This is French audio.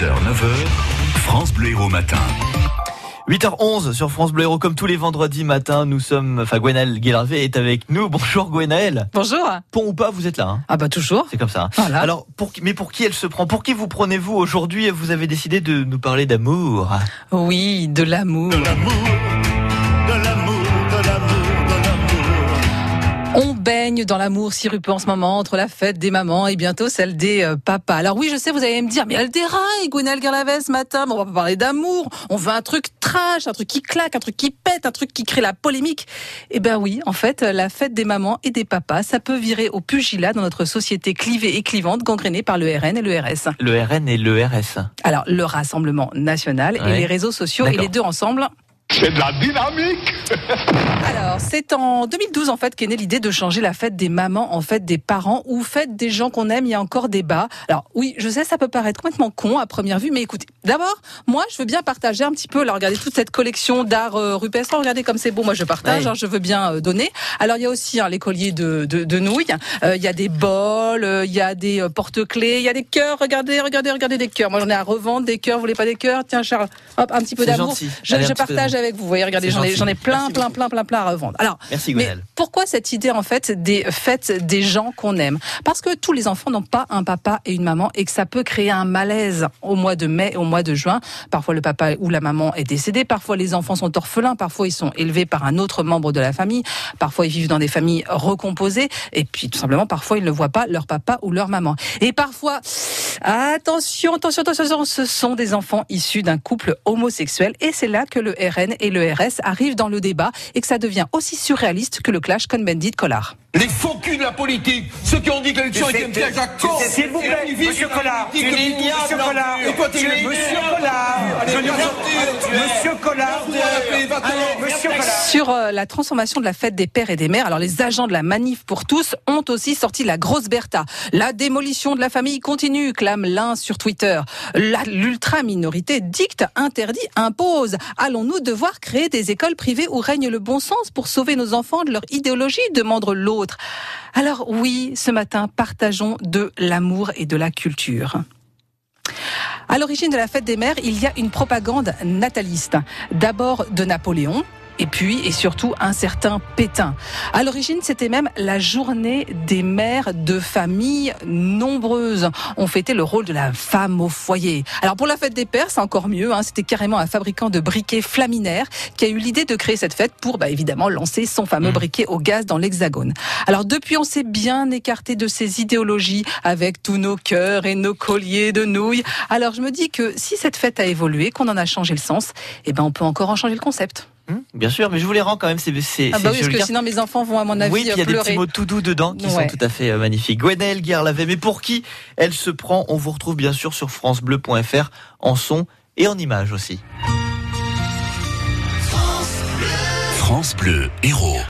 6h, 9h, France Bleu Héros Matin. 8h11 sur France Bleu Héros, comme tous les vendredis matins, nous sommes, enfin Gwenaël Guélarvé est avec nous. Bonjour Gwenaël. Bonjour. Pont ou pas, vous êtes là. Hein? Ah bah toujours. C'est comme ça. Voilà. Alors, pour, mais pour qui elle se prend? Pour qui vous prenez-vous aujourd'hui? Vous avez décidé de nous parler d'amour. Oui, de l'amour, de l'amour, de l'amour. On baigne dans l'amour si rupeux en ce moment entre la fête des mamans et bientôt celle des euh, papas. Alors oui, je sais, vous allez me dire, mais elle déraille, Gwenaël Garlavez ce matin, mais on va pas parler d'amour. On veut un truc trash, un truc qui claque, un truc qui pète, un truc qui crée la polémique. Eh ben oui, en fait, la fête des mamans et des papas, ça peut virer au pugilat dans notre société clivée et clivante, gangrénée par le RN et le RS. Le RN et le RS. Alors, le Rassemblement National et les réseaux sociaux, et les deux ensemble, C'est de la dynamique. Alors, c'est en 2012 en fait qu'est née l'idée de changer la fête des mamans en fête des parents ou fête des gens qu'on aime. Il y a encore débat. Alors oui, je sais, ça peut paraître complètement con à première vue, mais écoutez, d'abord, moi, je veux bien partager un petit peu. Là, regardez toute cette collection d'art euh, rupestre. Regardez comme c'est beau. Moi, je partage. Hein, je veux bien euh, donner. Alors, il y a aussi hein, les colliers de, de, de nouilles. Euh, Il y a des bols. euh, Il y a des euh, porte-clés. Il y a des cœurs. Regardez, regardez, regardez des cœurs. Moi, j'en ai à revendre des cœurs. Vous voulez pas des cœurs? Tiens, Charles. Hop, un petit peu d'amour. Je, je partage. Avec vous. Vous voyez, regardez, j'en ai, plein, plein, plein, plein, plein à revendre. Alors. Merci Mais pourquoi cette idée en fait des fêtes des gens qu'on aime? Parce que tous les enfants n'ont pas un papa et une maman et que ça peut créer un malaise au mois de mai au mois de juin. Parfois le papa ou la maman est décédé, parfois les enfants sont orphelins, parfois ils sont élevés par un autre membre de la famille, parfois ils vivent dans des familles recomposées et puis tout simplement parfois ils ne voient pas leur papa ou leur maman. Et parfois attention, attention, attention, attention, ce sont des enfants issus d'un couple homosexuel et c'est là que le RN et le RS arrivent dans le débat et que ça devient aussi surréaliste que le clash Cohn-Bendit Collard. Les faux culs de la politique, ceux qui ont dit que l'élection était un piège à con. S'il vous plaît, Monsieur Collard, Monsieur Collard, tu es Monsieur Monsieur Collard. Sur euh, la transformation de la fête des pères et des mères, alors les agents de la manif pour tous ont aussi sorti la grosse Bertha. La démolition de la famille continue, clame l'un sur Twitter. L'ultra-minorité dicte, interdit, impose. Allons-nous devoir créer des écoles privées où règne le bon sens pour sauver nos enfants de leur idéologie demande l'autre. Alors oui, ce matin, partageons de l'amour et de la culture. À l'origine de la fête des mères, il y a une propagande nataliste. D'abord de Napoléon. Et puis, et surtout, un certain Pétain. À l'origine, c'était même la journée des mères de familles nombreuses. On fêtait le rôle de la femme au foyer. Alors, pour la fête des pères, c'est encore mieux. Hein, c'était carrément un fabricant de briquets Flaminaire qui a eu l'idée de créer cette fête pour, bah, évidemment, lancer son fameux briquet au gaz dans l'Hexagone. Alors, depuis, on s'est bien écarté de ces idéologies avec tous nos cœurs et nos colliers de nouilles. Alors, je me dis que si cette fête a évolué, qu'on en a changé le sens, eh ben, on peut encore en changer le concept. Hum, Bien sûr, mais je vous les rends quand même. C'est, c'est, Ah c'est- bah oui, parce que garde. sinon mes enfants vont à mon avis oui, puis il y a des petits mots tout doux dedans qui Ouais. sont tout à fait euh, magnifiques. Gwenaël Guerlavet, mais pour qui elle se prend On vous retrouve bien sûr sur francebleu.fr en son et en image aussi. France Bleu Héros.